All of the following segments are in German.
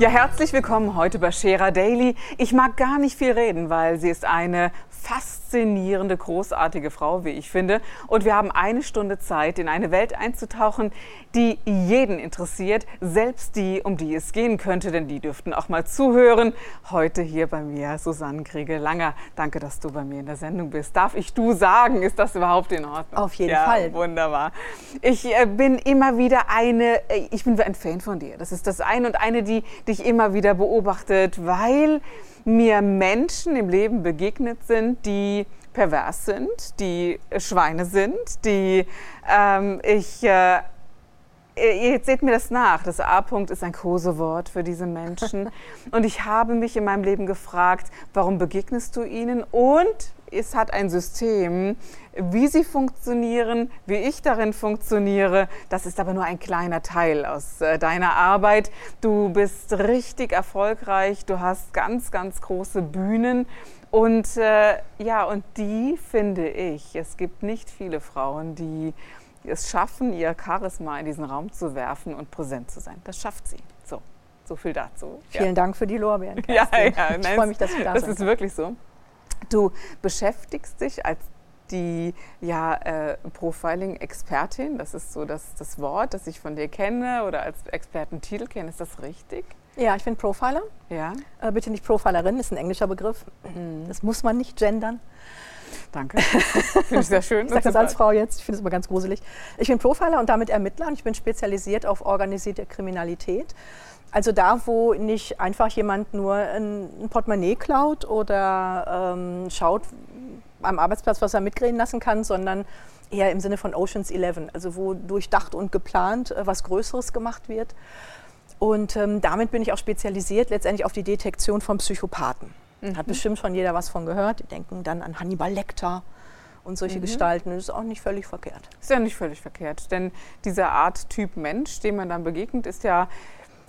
Ja, herzlich willkommen heute bei Scherer Daily. Ich mag gar nicht viel reden, weil sie ist eine faszinierende, großartige Frau, wie ich finde. Und wir haben eine Stunde Zeit, in eine Welt einzutauchen, die jeden interessiert, selbst die, um die es gehen könnte, denn die dürften auch mal zuhören. Heute hier bei mir Susanne Kriegel-Langer. Danke, dass du bei mir in der Sendung bist. Darf ich du sagen? Ist das überhaupt in Ordnung? Auf jeden ja, Fall. Wunderbar. Ich äh, bin immer wieder eine, äh, ich bin ein Fan von dir. Das ist das eine und eine, die dich immer wieder beobachtet, weil mir Menschen im Leben begegnet sind, die pervers sind, die Schweine sind, die ähm, ich äh, Jetzt seht mir das nach. Das A-Punkt ist ein Kosewort für diese Menschen. Und ich habe mich in meinem Leben gefragt, warum begegnest du ihnen? Und es hat ein System, wie sie funktionieren, wie ich darin funktioniere. Das ist aber nur ein kleiner Teil aus äh, deiner Arbeit. Du bist richtig erfolgreich, du hast ganz, ganz große Bühnen. Und äh, ja, und die finde ich, es gibt nicht viele Frauen, die es schaffen, ihr Charisma in diesen Raum zu werfen und präsent zu sein. Das schafft sie. So, so viel dazu. Vielen ja. Dank für die Lorbeeren. Ja, ja, ich freue mich, dass du da Das ist wirklich so. Du beschäftigst dich als die ja, äh, Profiling-Expertin, das ist so das, das Wort, das ich von dir kenne oder als Expertentitel kenne, ist das richtig? Ja, ich bin Profiler. Ja. Äh, bitte nicht Profilerin, ist ein englischer Begriff. Mhm. Das muss man nicht gendern. Danke. Finde ich sehr schön. ich sage das als Frau jetzt, ich finde es immer ganz gruselig. Ich bin Profiler und damit Ermittler und ich bin spezialisiert auf organisierte Kriminalität. Also da, wo nicht einfach jemand nur ein, Portemonnaie klaut oder ähm, schaut am Arbeitsplatz, was er mitreden lassen kann, sondern eher im Sinne von Oceans 11, also wo durchdacht und geplant äh, was Größeres gemacht wird. Und ähm, damit bin ich auch spezialisiert letztendlich auf die Detektion von Psychopathen. Mhm. Hat bestimmt schon jeder was von gehört. Die denken dann an Hannibal Lecter und solche mhm. Gestalten. Das ist auch nicht völlig verkehrt. Ist ja nicht völlig verkehrt, denn dieser Art Typ Mensch, dem man dann begegnet, ist ja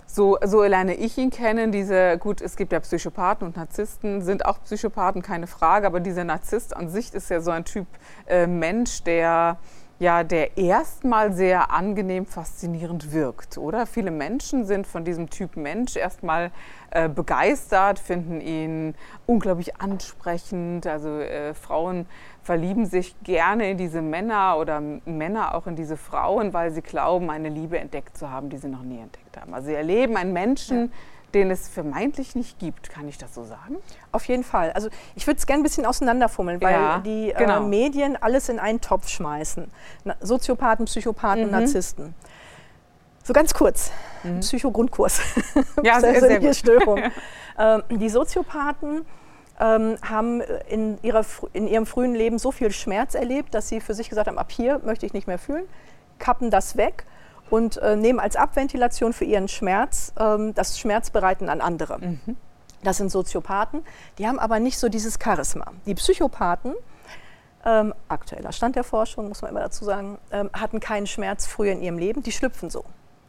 so, so lerne ich ihn kennen. Diese, gut, es gibt ja Psychopathen und Narzissten, sind auch Psychopathen, keine Frage, aber dieser Narzisst an sich ist ja so ein Typ äh, Mensch, der ja, der erstmal sehr angenehm faszinierend wirkt, oder? Viele Menschen sind von diesem Typ Mensch erstmal äh, begeistert, finden ihn unglaublich ansprechend. Also äh, Frauen verlieben sich gerne in diese Männer oder Männer auch in diese Frauen, weil sie glauben, eine Liebe entdeckt zu haben, die sie noch nie entdeckt haben. Also sie erleben einen Menschen, ja den es vermeintlich nicht gibt. Kann ich das so sagen? Auf jeden Fall. Also ich würde es gerne ein bisschen auseinanderfummeln, weil ja, die äh, genau. äh, Medien alles in einen Topf schmeißen. Na, Soziopathen, Psychopathen, mhm. Narzissten. So ganz kurz, mhm. Psychogrundkurs. Ja, sehr, sehr gut. Störung. ähm, die Soziopathen ähm, haben in, ihrer, in ihrem frühen Leben so viel Schmerz erlebt, dass sie für sich gesagt haben, ab hier möchte ich nicht mehr fühlen, kappen das weg und äh, nehmen als Abventilation für ihren Schmerz ähm, das Schmerzbereiten an andere. Mhm. Das sind Soziopathen, die haben aber nicht so dieses Charisma. Die Psychopathen, ähm, aktueller Stand der Forschung, muss man immer dazu sagen, ähm, hatten keinen Schmerz früher in ihrem Leben, die schlüpfen so.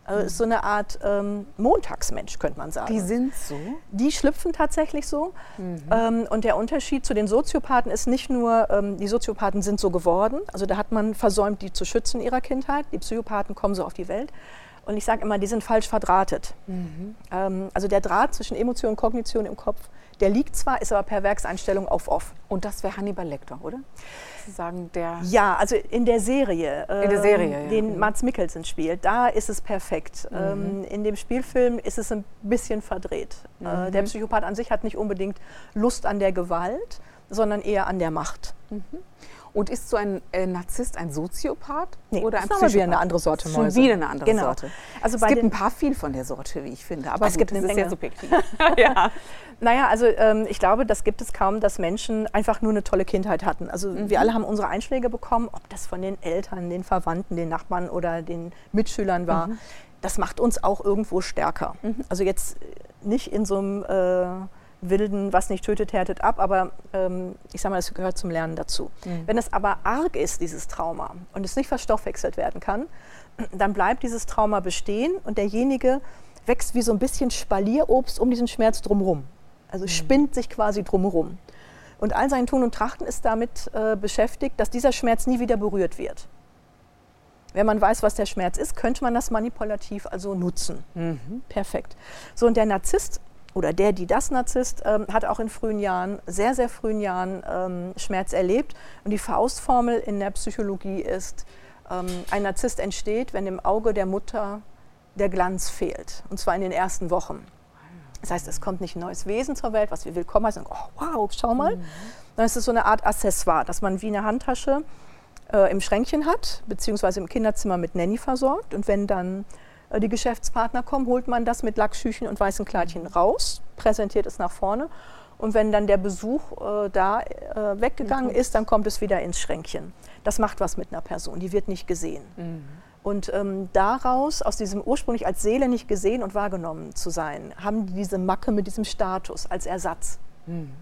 Also ist so eine Art ähm, Montagsmensch, könnte man sagen. Die sind so? Die schlüpfen tatsächlich so. Mhm. Ähm, und der Unterschied zu den Soziopathen ist nicht nur, ähm, die Soziopathen sind so geworden, also da hat man versäumt, die zu schützen in ihrer Kindheit. Die Psychopathen kommen so auf die Welt. Und ich sage immer, die sind falsch verdrahtet. Mhm. Ähm, also der Draht zwischen Emotion und Kognition im Kopf, der liegt zwar, ist aber per Werkseinstellung auf off. Und das wäre Hannibal Lecter, oder? Sagen, der ja, also in der Serie, in der Serie ähm, ja. den Mats Mikkelsen spielt, da ist es perfekt. Mhm. Ähm, in dem Spielfilm ist es ein bisschen verdreht. Äh, mhm. Äh, der Psychopath an sich hat nicht unbedingt Lust an der Gewalt, sondern eher an der Macht. Mhm. Und ist so ein äh, Narzisst ein Soziopath nee, oder ein das ist wieder eine andere Sorte Mäuse. Schon wieder eine andere genau. Sorte. Also es gibt ein paar viel von der Sorte, wie ich finde. Aber es gut, gibt das ist sehr subjektiv. ja. Naja, also ähm, ich glaube, das gibt es kaum, dass Menschen einfach nur eine tolle Kindheit hatten. Also mhm. wir alle haben unsere Einschläge bekommen, ob das von den Eltern, den Verwandten, den Nachbarn oder den Mitschülern war. Mhm. Das macht uns auch irgendwo stärker. Mhm. Also jetzt nicht in so einem äh, wilden, was nicht tötet, härtet ab, aber ähm, ich sage mal, es gehört zum Lernen dazu. Mhm. Wenn es aber arg ist, dieses Trauma, und es nicht verstoffwechselt werden kann, dann bleibt dieses Trauma bestehen und derjenige wächst wie so ein bisschen Spalierobst um diesen Schmerz drumherum. Also mhm. spinnt sich quasi drumherum. Und all sein Tun und Trachten ist damit äh, beschäftigt, dass dieser Schmerz nie wieder berührt wird. Wenn man weiß, was der Schmerz ist, könnte man das manipulativ also nutzen. Mhm. Perfekt. So, und der Narzisst oder der, die das Narzisst, ähm, hat auch in frühen Jahren, sehr, sehr frühen Jahren ähm, Schmerz erlebt. Und die Faustformel in der Psychologie ist, ähm, ein Narzisst entsteht, wenn im Auge der Mutter der Glanz fehlt. Und zwar in den ersten Wochen. Das heißt, es kommt nicht ein neues Wesen zur Welt, was wir willkommen heißen. Oh, wow, schau mal. Mhm. Dann ist es so eine Art Accessoire, dass man wie eine Handtasche äh, im Schränkchen hat, beziehungsweise im Kinderzimmer mit Nanny versorgt. Und wenn dann äh, die Geschäftspartner kommen, holt man das mit Lackschüchen und weißen Kleidchen raus, präsentiert es nach vorne. Und wenn dann der Besuch äh, da äh, weggegangen mhm. ist, dann kommt es wieder ins Schränkchen. Das macht was mit einer Person, die wird nicht gesehen. Mhm. Und ähm, daraus, aus diesem ursprünglich als Seele nicht gesehen und wahrgenommen zu sein, haben die diese Macke mit diesem Status als Ersatz. Mhm.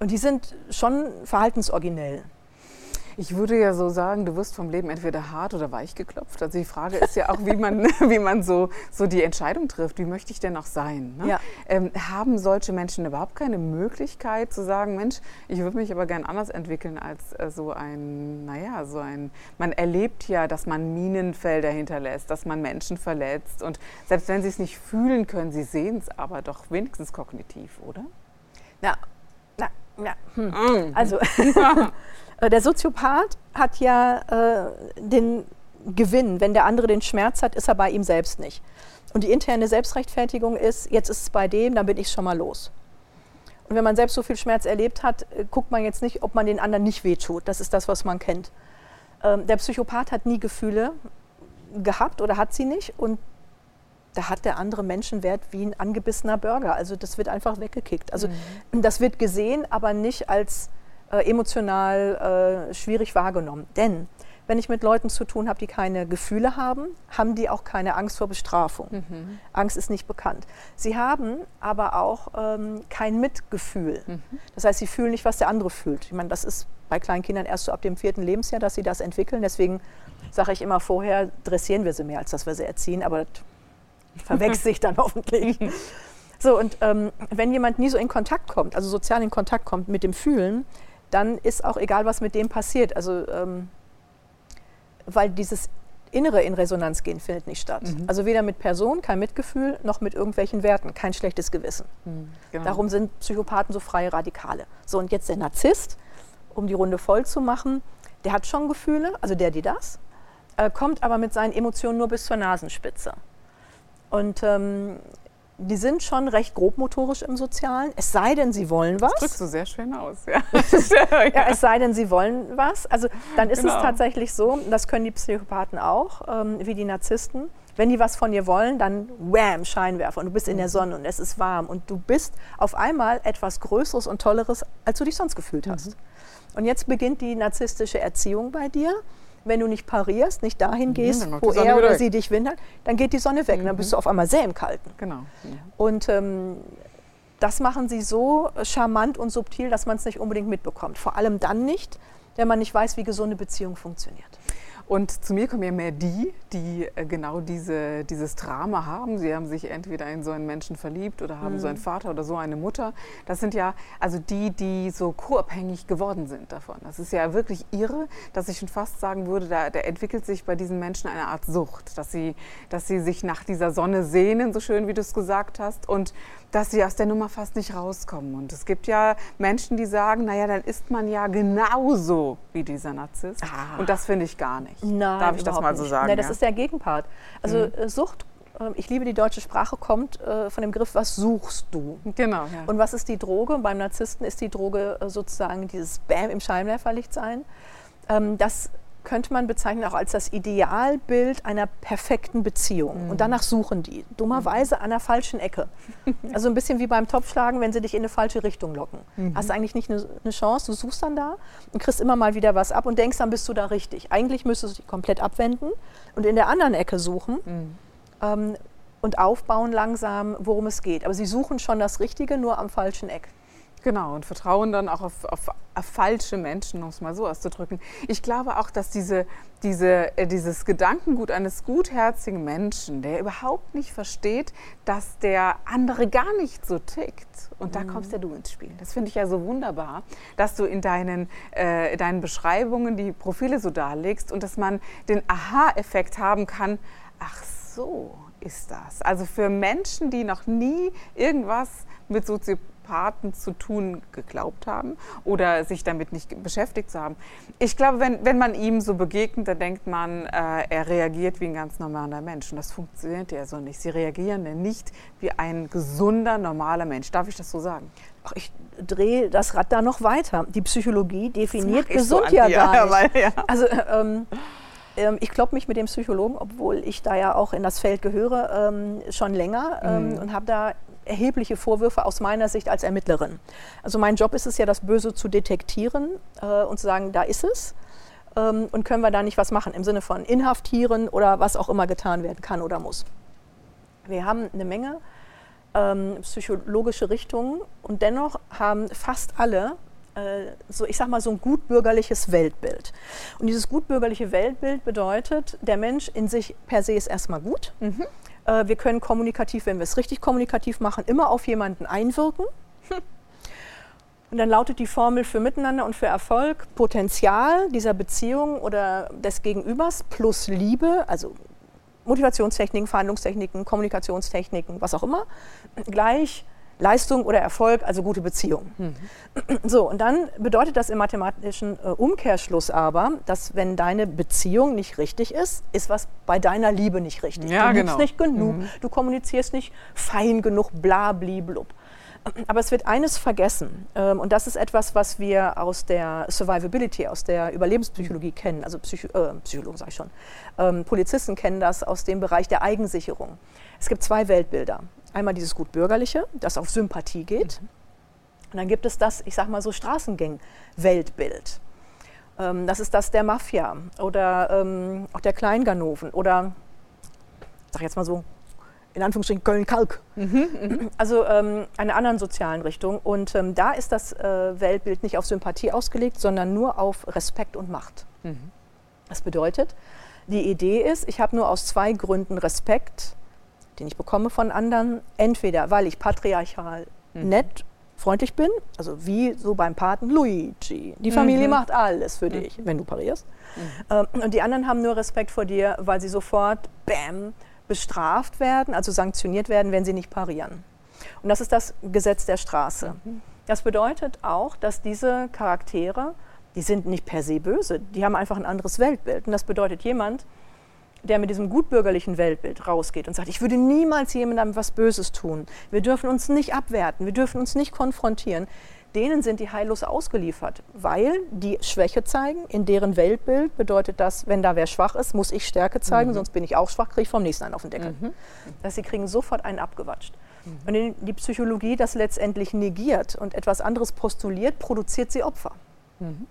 Und die sind schon verhaltensoriginell. Ich würde ja so sagen, du wirst vom Leben entweder hart oder weich geklopft. Also die Frage ist ja auch, wie man, wie man so, so die Entscheidung trifft. Wie möchte ich denn auch sein? Ne? Ja. Ähm, haben solche Menschen überhaupt keine Möglichkeit zu sagen, Mensch, ich würde mich aber gern anders entwickeln als äh, so ein, naja, so ein, man erlebt ja, dass man Minenfelder hinterlässt, dass man Menschen verletzt. Und selbst wenn sie es nicht fühlen können, sie sehen es aber doch wenigstens kognitiv, oder? Na, na, na. Hm. Mm. Also der Soziopath hat ja äh, den Gewinn. Wenn der andere den Schmerz hat, ist er bei ihm selbst nicht. Und die interne Selbstrechtfertigung ist, jetzt ist es bei dem, dann bin ich schon mal los. Und wenn man selbst so viel Schmerz erlebt hat, äh, guckt man jetzt nicht, ob man den anderen nicht wehtut. Das ist das, was man kennt. Ähm, der Psychopath hat nie Gefühle gehabt oder hat sie nicht. Und da hat der andere Menschenwert wie ein angebissener Burger. Also das wird einfach weggekickt. Also mhm. das wird gesehen, aber nicht als äh, emotional äh, schwierig wahrgenommen. Denn wenn ich mit Leuten zu tun habe, die keine Gefühle haben, haben die auch keine Angst vor Bestrafung. Mhm. Angst ist nicht bekannt. Sie haben aber auch ähm, kein Mitgefühl. Mhm. Das heißt, sie fühlen nicht, was der andere fühlt. Ich meine, das ist bei kleinen Kindern erst so ab dem vierten Lebensjahr, dass sie das entwickeln. Deswegen sage ich immer vorher, dressieren wir sie mehr, als dass wir sie erziehen. Aber das verwechselt sich dann hoffentlich. So, und ähm, wenn jemand nie so in Kontakt kommt, also sozial in Kontakt kommt mit dem Fühlen, dann ist auch egal, was mit dem passiert. Also, ähm, weil dieses Innere in Resonanz gehen findet nicht statt. Mhm. Also weder mit Person, kein Mitgefühl, noch mit irgendwelchen Werten, kein schlechtes Gewissen. Mhm, genau. Darum sind Psychopathen so freie Radikale. So, und jetzt der Narzisst, um die Runde voll zu machen, der hat schon Gefühle, also der, die das, äh, kommt aber mit seinen Emotionen nur bis zur Nasenspitze. Und ähm, die sind schon recht grobmotorisch im Sozialen, es sei denn, sie wollen was. Das drückst du sehr schön aus, ja. ja, es sei denn, sie wollen was. Also dann ist genau. es tatsächlich so, das können die Psychopathen auch, ähm, wie die Narzissten. Wenn die was von dir wollen, dann wham, Scheinwerfer und du bist in der mhm. Sonne und es ist warm und du bist auf einmal etwas Größeres und Tolleres, als du dich sonst gefühlt hast. Mhm. Und jetzt beginnt die narzisstische Erziehung bei dir wenn du nicht parierst, nicht dahin mhm, gehst, mhm, wo er oder weg. sie dich windert, dann geht die Sonne weg. Mhm. Dann bist du auf einmal sehr im Kalten. Genau. Mhm. Und ähm, das machen sie so charmant und subtil, dass man es nicht unbedingt mitbekommt. Vor allem dann nicht, wenn man nicht weiß, wie gesunde Beziehung funktioniert. Und zu mir kommen ja mehr die, die äh, genau diese, dieses Drama haben. Sie haben sich entweder in so einen Menschen verliebt oder haben mhm. so einen Vater oder so eine Mutter. Das sind ja also die, die so co-abhängig geworden sind davon. Das ist ja wirklich irre, dass ich schon fast sagen würde, da, da entwickelt sich bei diesen Menschen eine Art Sucht, dass sie, dass sie sich nach dieser Sonne sehnen, so schön wie du es gesagt hast, und dass sie aus der Nummer fast nicht rauskommen. Und es gibt ja Menschen, die sagen, naja, dann ist man ja genauso wie dieser Narzisst. Ah. Und das finde ich gar nicht. Nein, Darf ich das mal so sagen? Nein, das ja? ist der Gegenpart. Also mhm. Äh, Sucht ähm, ich liebe die deutsche Sprache, kommt äh, von dem Begriff, was suchst du? Genau. Ja. Und was ist die Droge? Beim Narzissten ist die Droge äh, sozusagen dieses Bam im Scheinwerferlicht sein. Ähm, das könnte man bezeichnen auch als das Idealbild einer perfekten Beziehung. Mhm. Und danach suchen die. Dummerweise an der falschen Ecke. Also ein bisschen wie beim Topfschlagen, wenn sie dich in eine falsche Richtung locken. Mhm. Hast eigentlich nicht eine, eine, Chance, du suchst dann da und kriegst immer mal wieder was ab und denkst, dann bist du da richtig. Eigentlich müsstest du dich komplett abwenden und in der anderen Ecke suchen. Mhm. Ähm, und aufbauen langsam, worum es geht. Aber sie suchen schon das Richtige, nur am falschen Eck. Genau, und vertrauen dann auch auf, auf, auf falsche Menschen, um es mal so auszudrücken. Ich glaube auch, dass diese, diese, äh, dieses Gedankengut eines gutherzigen Menschen, der überhaupt nicht versteht, dass der andere gar nicht so tickt. Und da mhm. kommst ja du ins Spiel. Das finde ich ja so wunderbar, dass du in deinen, äh, deinen Beschreibungen die Profile so darlegst und dass man den Aha-Effekt haben kann. Ach so ist das. Also für Menschen, die noch nie irgendwas mit Soziopathie Psychopathen zu tun geglaubt haben oder sich damit nicht beschäftigt zu haben. Ich glaube, wenn, wenn man ihm so begegnet, dann denkt man, äh, er reagiert wie ein ganz normaler Mensch. Und das funktioniert ja so nicht. Sie reagieren ja nicht wie ein gesunder, normaler Mensch. Darf ich das so sagen? Ach, ich drehe das Rad da noch weiter. Die Psychologie definiert gesund so ja gar nicht. Weil, ja. Also ähm, ähm, ich kloppe mich mit dem Psychologen, obwohl ich da ja auch in das Feld gehöre, ähm, schon länger ähm, mhm. und habe da erhebliche Vorwürfe aus meiner Sicht als Ermittlerin. Also mein Job ist es ja, das Böse zu detektieren äh, und zu sagen, da ist es. Ähm, und können wir da nicht was machen im Sinne von inhaftieren oder was auch immer getan werden kann oder muss. Wir haben eine Menge ähm, psychologische Richtungen und dennoch haben fast alle äh, so, ich sag mal, so ein gutbürgerliches Weltbild. Und dieses gutbürgerliche Weltbild bedeutet, der Mensch in sich per se ist erstmal gut. Mhm. Äh, wir können kommunikativ, wenn wir es richtig kommunikativ machen, immer auf jemanden einwirken. Und dann lautet die Formel für Miteinander und für Erfolg Potenzial dieser Beziehung oder des Gegenübers plus Liebe, also Motivationstechniken, Verhandlungstechniken, Kommunikationstechniken, was auch immer, gleich Leistung oder Erfolg, also gute Beziehung. Mhm. So, und dann bedeutet das im mathematischen äh, Umkehrschluss aber, dass wenn deine Beziehung nicht richtig ist, ist was bei deiner Liebe nicht richtig. Ja, du liebst genau. nicht genug, mhm. du kommunizierst nicht fein genug, bla, bli, blub. Aber es wird eines vergessen, ähm, und das ist etwas, was wir aus der Survivability, aus der Überlebenspsychologie kennen, also Psycho äh, Psychologen sage ich schon, ähm, Polizisten kennen das aus dem Bereich der Eigensicherung. Es gibt zwei Weltbilder. Einmal dieses Gutbürgerliche, das auf Sympathie geht. Mhm. Und dann gibt es das, ich sage mal so, Straßengang-Weltbild. Ähm, das ist das der Mafia oder ähm, auch der Kleinganoven oder, sag jetzt mal so, in Anführungsstrichen Köln-Kalk. Mhm, mhm. also ähm, einer anderen sozialen Richtung. Und ähm, da ist das äh, Weltbild nicht auf Sympathie ausgelegt, sondern nur auf Respekt und Macht. Mhm. Das bedeutet, die Idee ist, ich habe nur aus zwei Gründen Respekt den ich bekomme von anderen, entweder weil ich patriarchal mhm. nett, freundlich bin, also wie so beim Paten Luigi. Die Familie mhm. macht alles für dich, mhm. wenn du parierst. Mhm. Ähm, und die anderen haben nur Respekt vor dir, weil sie sofort, bam, bestraft werden, also sanktioniert werden, wenn sie nicht parieren. Und das ist das Gesetz der Straße. Mhm. Das bedeutet auch, dass diese Charaktere, die sind nicht per se böse, die haben einfach ein anderes Weltbild. Und das bedeutet, jemand, der mit diesem gutbürgerlichen Weltbild rausgeht und sagt, ich würde niemals jemandem was Böses tun, wir dürfen uns nicht abwerten, wir dürfen uns nicht konfrontieren, denen sind die heillos ausgeliefert, weil die Schwäche zeigen. In deren Weltbild bedeutet das, wenn da wer schwach ist, muss ich Stärke zeigen, mhm. sonst bin ich auch schwach, kriege ich vom nächsten einen auf den Deckel. Mhm. Dass sie kriegen sofort einen abgewatscht. Mhm. Und wenn die Psychologie das letztendlich negiert und etwas anderes postuliert, produziert sie Opfer. Mhm.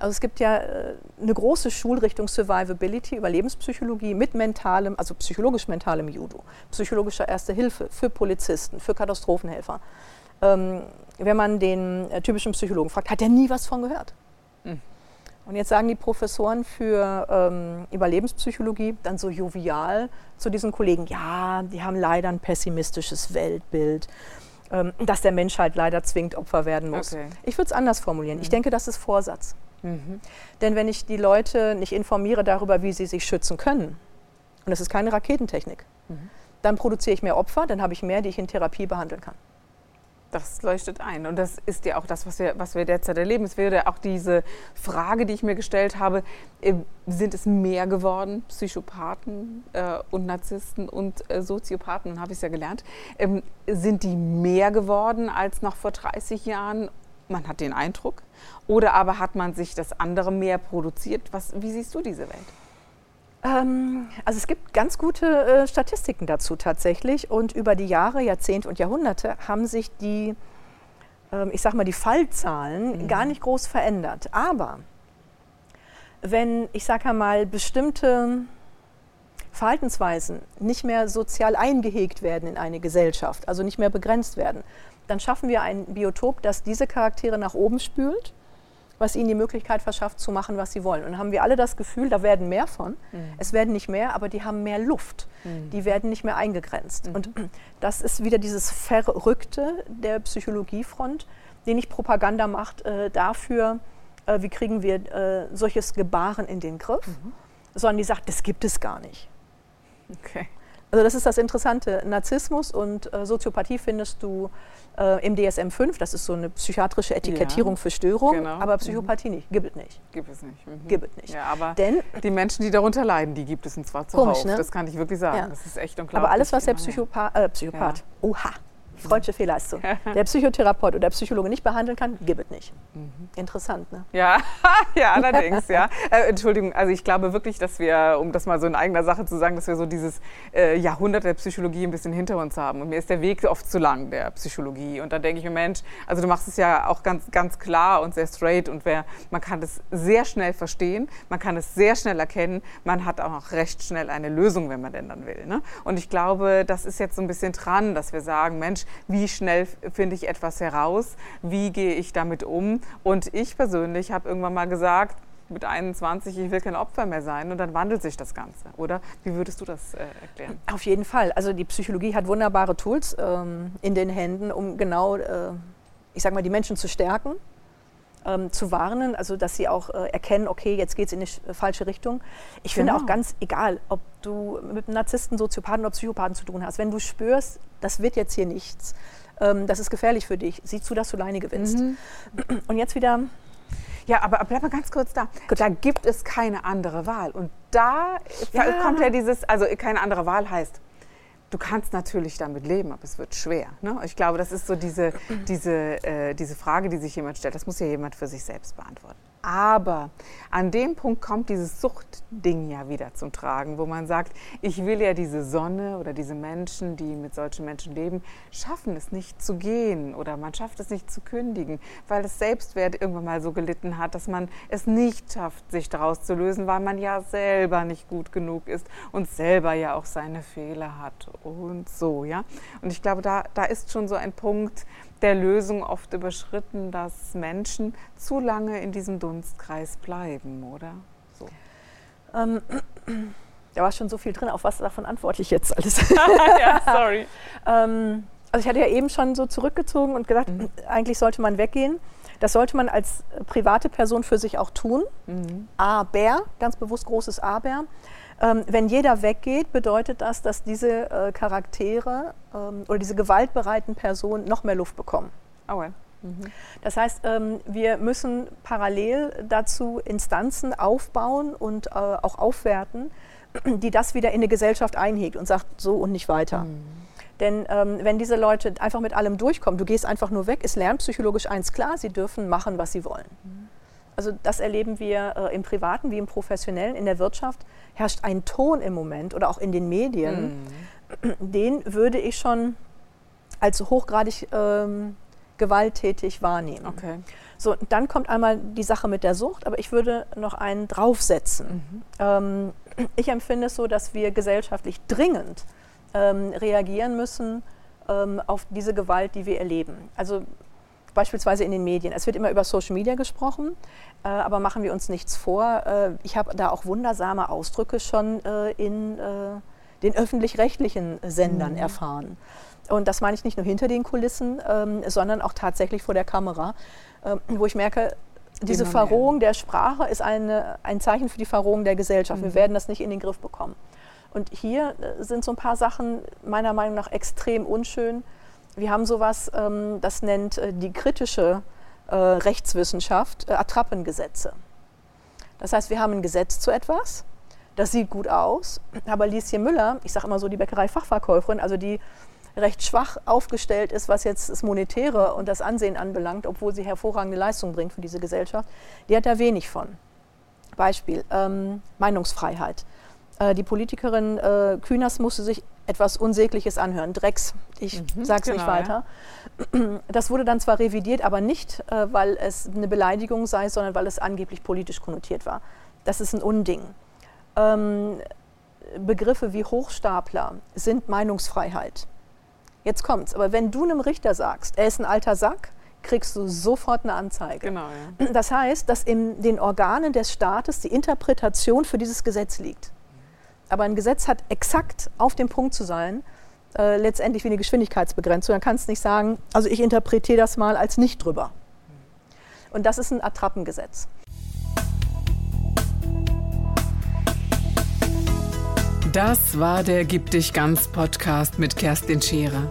Also es gibt ja äh, eine große Schulrichtung Survivability, Überlebenspsychologie mit mentalem, also psychologisch-mentalem Judo, psychologischer Erste Hilfe für Polizisten, für Katastrophenhelfer. Ähm, wenn man den äh, typischen Psychologen fragt, hat er nie was von gehört. Mhm. Und jetzt sagen die Professoren für ähm, Überlebenspsychologie dann so jovial zu diesen Kollegen, ja, die haben leider ein pessimistisches Weltbild, ähm, dass der Mensch halt leider zwingend Opfer werden muss. Okay. Ich würde es anders formulieren. Mhm. Ich denke, das ist Vorsatz. Mhm. Denn wenn ich die Leute nicht informiere darüber, wie sie sich schützen können, und das ist keine Raketentechnik, mhm. dann produziere ich mehr Opfer, dann habe ich mehr, die ich in Therapie behandeln kann. Das leuchtet ein. Und das ist ja auch das, was wir, was wir derzeit erleben. Es wäre auch diese Frage, die ich mir gestellt habe, äh, sind es mehr geworden, Psychopathen äh, und Narzissten und äh, Soziopathen, habe ich es ja gelernt, ähm, sind die mehr geworden als noch vor 30 Jahren? Man hat den Eindruck. Oder aber hat man sich das andere mehr produziert? Was, wie siehst du diese Welt? Ähm, also es gibt ganz gute äh, Statistiken dazu tatsächlich. Und über die Jahre, Jahrzehnte und Jahrhunderte haben sich die, ähm, ich sag mal, die Fallzahlen mhm. gar nicht groß verändert. Aber wenn, ich sage mal, bestimmte Verhaltensweisen nicht mehr sozial eingehegt werden in eine Gesellschaft, also nicht mehr begrenzt werden, dann schaffen wir ein Biotop, das diese Charaktere nach oben spült, was ihnen die Möglichkeit verschafft, zu machen, was sie wollen. Und dann haben wir alle das Gefühl, da werden mehr von. Mhm. Es werden nicht mehr, aber die haben mehr Luft. Mhm. Die werden nicht mehr eingegrenzt. Mhm. Und das ist wieder dieses Verrückte der Psychologiefront, die nicht Propaganda macht äh, dafür, äh, wie kriegen wir äh, solches Gebaren in den Griff, mhm. sondern die sagt, das gibt es gar nicht. Okay. Also das ist das Interessante. Narzissmus und äh, Soziopathie findest du äh, im DSM-5, das ist so eine psychiatrische Etikettierung ja, für Störungen, genau. aber Psychopathie mhm. nicht, gibt es nicht. Gibt es nicht. Mhm. Gibt es nicht. Ja, aber Denn, die Menschen, die darunter leiden, die gibt es und zwar zuhauf. Ne? Das kann ich wirklich sagen. Ja. Das ist echt unglaublich. Aber alles, was der Psychopath, äh, Psychopath, oha, Freudsche Fehlleistung. Der Psychotherapeut oder der Psychologe nicht behandeln kann, gibt es nicht. Mhm. Interessant, ne? Ja, ja, allerdings, ja. Äh, Entschuldigung, also ich glaube wirklich, dass wir, um das mal so in eigener Sache zu sagen, dass wir so dieses äh, Jahrhundert der Psychologie ein bisschen hinter uns haben. Und mir ist der Weg oft zu lang, der Psychologie. Und da denke ich mir, Mensch, also du machst es ja auch ganz, ganz klar und sehr straight und wer, man kann es sehr schnell verstehen, man kann es sehr schnell erkennen, man hat auch noch recht schnell eine Lösung, wenn man denn dann will. Ne? Und ich glaube, das ist jetzt so ein bisschen dran, dass wir sagen, Mensch, wie schnell finde ich etwas heraus, wie gehe ich damit um. Und ich persönlich habe irgendwann mal gesagt, mit 21, ich will kein Opfer mehr sein und dann wandelt sich das Ganze, oder? Wie würdest du das äh, erklären? Auf jeden Fall. Also die Psychologie hat wunderbare Tools ähm, in den Händen, um genau, äh, ich sage mal, die Menschen zu stärken ähm, zu warnen, also dass sie auch äh, erkennen, okay, jetzt geht es in die äh, falsche Richtung. Ich genau. finde auch ganz egal, ob du mit einem Narzissten, Soziopathen oder Psychopathen zu tun hast, wenn du spürst, das wird jetzt hier nichts, ähm, das ist gefährlich für dich, sieh zu, dass du Leine gewinnst. Mhm. Und jetzt wieder ja, aber bleib mal ganz kurz da. Gut. Da gibt es keine andere Wahl. Und da ja. kommt ja dieses, also keine andere Wahl heißt, du kannst natürlich damit leben, aber es wird schwer. Ne? Ich glaube, das ist so diese, diese, äh, diese Frage, die sich jemand stellt. Das muss ja jemand für sich selbst beantworten. Aber an dem Punkt kommt dieses Suchtding ja wieder zum Tragen, wo man sagt, ich will ja diese Sonne oder diese Menschen, die mit solchen Menschen leben, schaffen es nicht zu gehen oder man schafft es nicht zu kündigen, weil das Selbstwert irgendwann mal so gelitten hat, dass man es nicht schafft, sich daraus zu lösen, weil man ja selber nicht gut genug ist und selber ja auch seine Fehler hat und so, ja. Und ich glaube, da, da ist schon so ein Punkt, der Lösung oft überschritten, dass Menschen zu lange in diesem Dunstkreis bleiben, oder? So. Ähm, da war schon so viel drin, auf was davon antworte ich jetzt alles? ja, sorry. ähm, also ich hatte ja eben schon so zurückgezogen und gesagt, mhm. eigentlich sollte man weggehen. Das sollte man als private Person für sich auch tun. Mhm. Aber, ganz bewusst großes Aber. Ähm, wenn jeder weggeht, bedeutet das, dass diese äh, Charaktere ähm, oder diese gewaltbereiten Personen noch mehr Luft bekommen. Well. mhm. Das heißt, ähm, wir müssen parallel dazu Instanzen aufbauen und äh, auch aufwerten, die das wieder in eine Gesellschaft einhegt und sagt, so und nicht weiter. Mhm. Denn ähm, wenn diese Leute einfach mit allem durchkommen, du gehst einfach nur weg, ist lernpsychologisch eins klar, sie dürfen machen, was sie wollen. Mhm. Also das erleben wir äh, im Privaten wie im Professionellen, in der Wirtschaft herrscht ein Ton im Moment oder auch in den Medien, mhm. den würde ich schon als hochgradig ähm, gewalttätig wahrnehmen. Okay. So, dann kommt einmal die Sache mit der Sucht, aber ich würde noch einen draufsetzen. Mhm. Ähm, ich empfinde es so, dass wir gesellschaftlich dringend ähm, reagieren müssen ähm, auf diese Gewalt, die wir erleben. Also beispielsweise in den Medien. Es wird immer über Social Media gesprochen, äh, aber machen wir uns nichts vor. Äh, ich habe da auch wundersame Ausdrücke schon äh, in äh, den öffentlich-rechtlichen Sendern mhm. erfahren. Und das meine ich nicht nur hinter den Kulissen, ähm, sondern auch tatsächlich vor der Kamera, ähm, wo ich merke, diese Verrohung der Sprache ist eine, ein Zeichen für die Verrohung der Gesellschaft. Mhm. Wir werden das nicht in den Griff bekommen. Und hier äh, sind so ein paar Sachen meiner Meinung nach extrem unschön wir haben sowas, ähm, das nennt äh, die kritische äh, Rechtswissenschaft Attrappengesetze. Das heißt, wir haben ein Gesetz zu etwas, das sieht gut aus, aber Lieschen Müller, ich sage immer so die Bäckerei-Fachverkäuferin, also die recht schwach aufgestellt ist, was jetzt das Monetäre und das Ansehen anbelangt, obwohl sie hervorragende Leistung bringt für diese Gesellschaft, die hat da wenig von. Beispiel, ähm, Meinungsfreiheit. Äh, die Politikerin äh, Kühners musste sich etwas Unsägliches anhören. Drecks, ich mhm, sage es genau, nicht weiter. Ja. Das wurde dann zwar revidiert, aber nicht, äh, weil es eine Beleidigung sei, sondern weil es angeblich politisch konnotiert war. Das ist ein Unding. Ähm, Begriffe wie Hochstapler sind Meinungsfreiheit. Jetzt kommt's, aber wenn du einem Richter sagst, er ist ein alter Sack, kriegst du sofort eine Anzeige. Genau, ja. Das heißt, dass in den Organen des Staates die Interpretation für dieses Gesetz liegt. Aber ein Gesetz hat exakt auf dem Punkt zu sein, äh, letztendlich wie eine Geschwindigkeitsbegrenzung. Dann kannst du nicht sagen, also ich interpretiere das mal als nicht drüber. Und das ist ein Attrappengesetz. Das war der Gib dich ganz Podcast mit Kerstin Scherer.